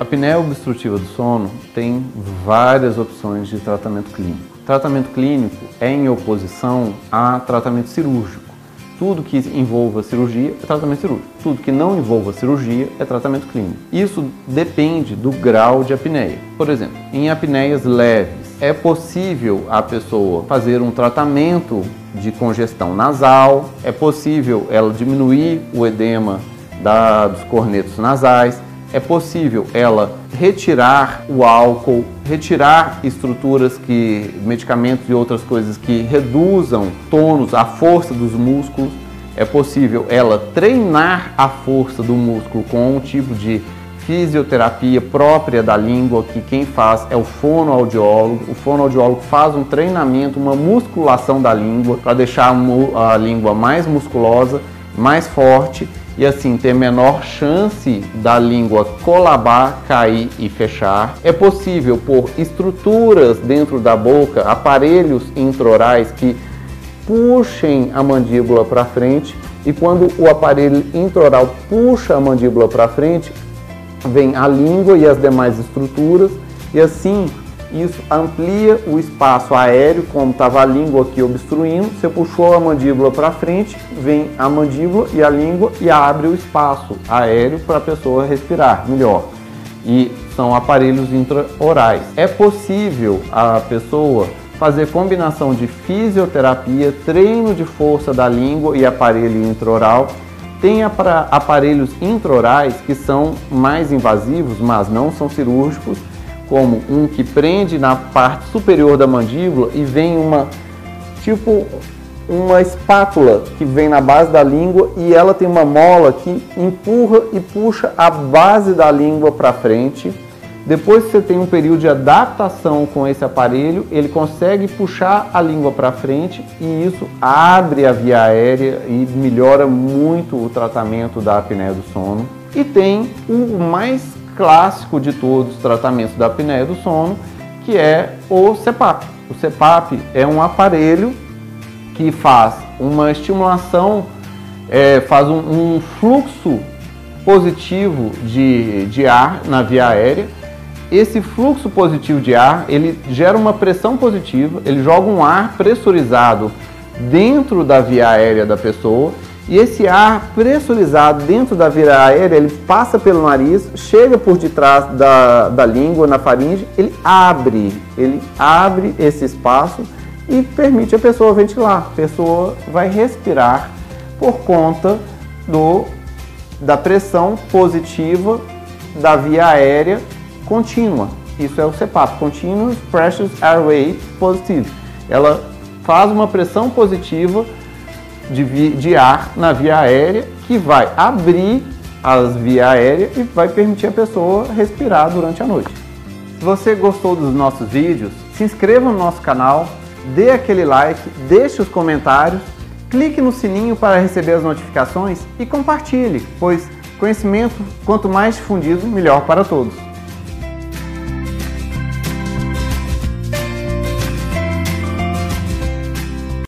A apneia obstrutiva do sono tem várias opções de tratamento clínico. Tratamento clínico é em oposição a tratamento cirúrgico. Tudo que envolva cirurgia é tratamento cirúrgico. Tudo que não envolva cirurgia é tratamento clínico. Isso depende do grau de apneia. Por exemplo, em apneias leves, é possível a pessoa fazer um tratamento de congestão nasal, é possível ela diminuir o edema da, dos cornetos nasais, é possível ela retirar o álcool, retirar estruturas que, medicamentos e outras coisas que reduzam tônus, a força dos músculos. É possível ela treinar a força do músculo com um tipo de fisioterapia própria da língua, que quem faz é o fonoaudiólogo. O fonoaudiólogo faz um treinamento, uma musculação da língua para deixar a língua mais musculosa, mais forte e assim ter menor chance da língua colabar, cair e fechar. É possível por estruturas dentro da boca, aparelhos intraorais que puxem a mandíbula para frente e quando o aparelho intraoral puxa a mandíbula para frente, vem a língua e as demais estruturas e assim isso amplia o espaço aéreo, como estava a língua aqui obstruindo. Você puxou a mandíbula para frente, vem a mandíbula e a língua e abre o espaço aéreo para a pessoa respirar melhor. E são aparelhos intraorais. É possível a pessoa fazer combinação de fisioterapia, treino de força da língua e aparelho intraoral. Tem aparelhos intraorais que são mais invasivos, mas não são cirúrgicos como um que prende na parte superior da mandíbula e vem uma tipo uma espátula que vem na base da língua e ela tem uma mola que empurra e puxa a base da língua para frente. Depois que você tem um período de adaptação com esse aparelho, ele consegue puxar a língua para frente e isso abre a via aérea e melhora muito o tratamento da apneia do sono. E tem o mais clássico de todos os tratamentos da apneia do sono, que é o CPAP. O CPAP é um aparelho que faz uma estimulação, é, faz um, um, fluxo positivo de, de ar na via aérea. Esse fluxo positivo de ar, ele gera uma pressão positiva, ele joga um ar pressurizado dentro da via aérea da pessoa e esse ar pressurizado dentro da via aérea, ele passa pelo nariz, chega por detrás da, da língua, na faringe, ele abre, ele abre esse espaço e permite a pessoa ventilar. A pessoa vai respirar por conta do, da pressão positiva da via aérea contínua. Isso é o CPAP, Continuous Pressure Airway Positive. Ela faz uma pressão positiva de, de ar na via aérea que vai abrir as vias aéreas e vai permitir a pessoa respirar durante a noite. Se você gostou dos nossos vídeos, se inscreva no nosso canal, dê aquele like, deixe os comentários, clique no sininho para receber as notificações e compartilhe, pois conhecimento, quanto mais difundido, melhor para todos.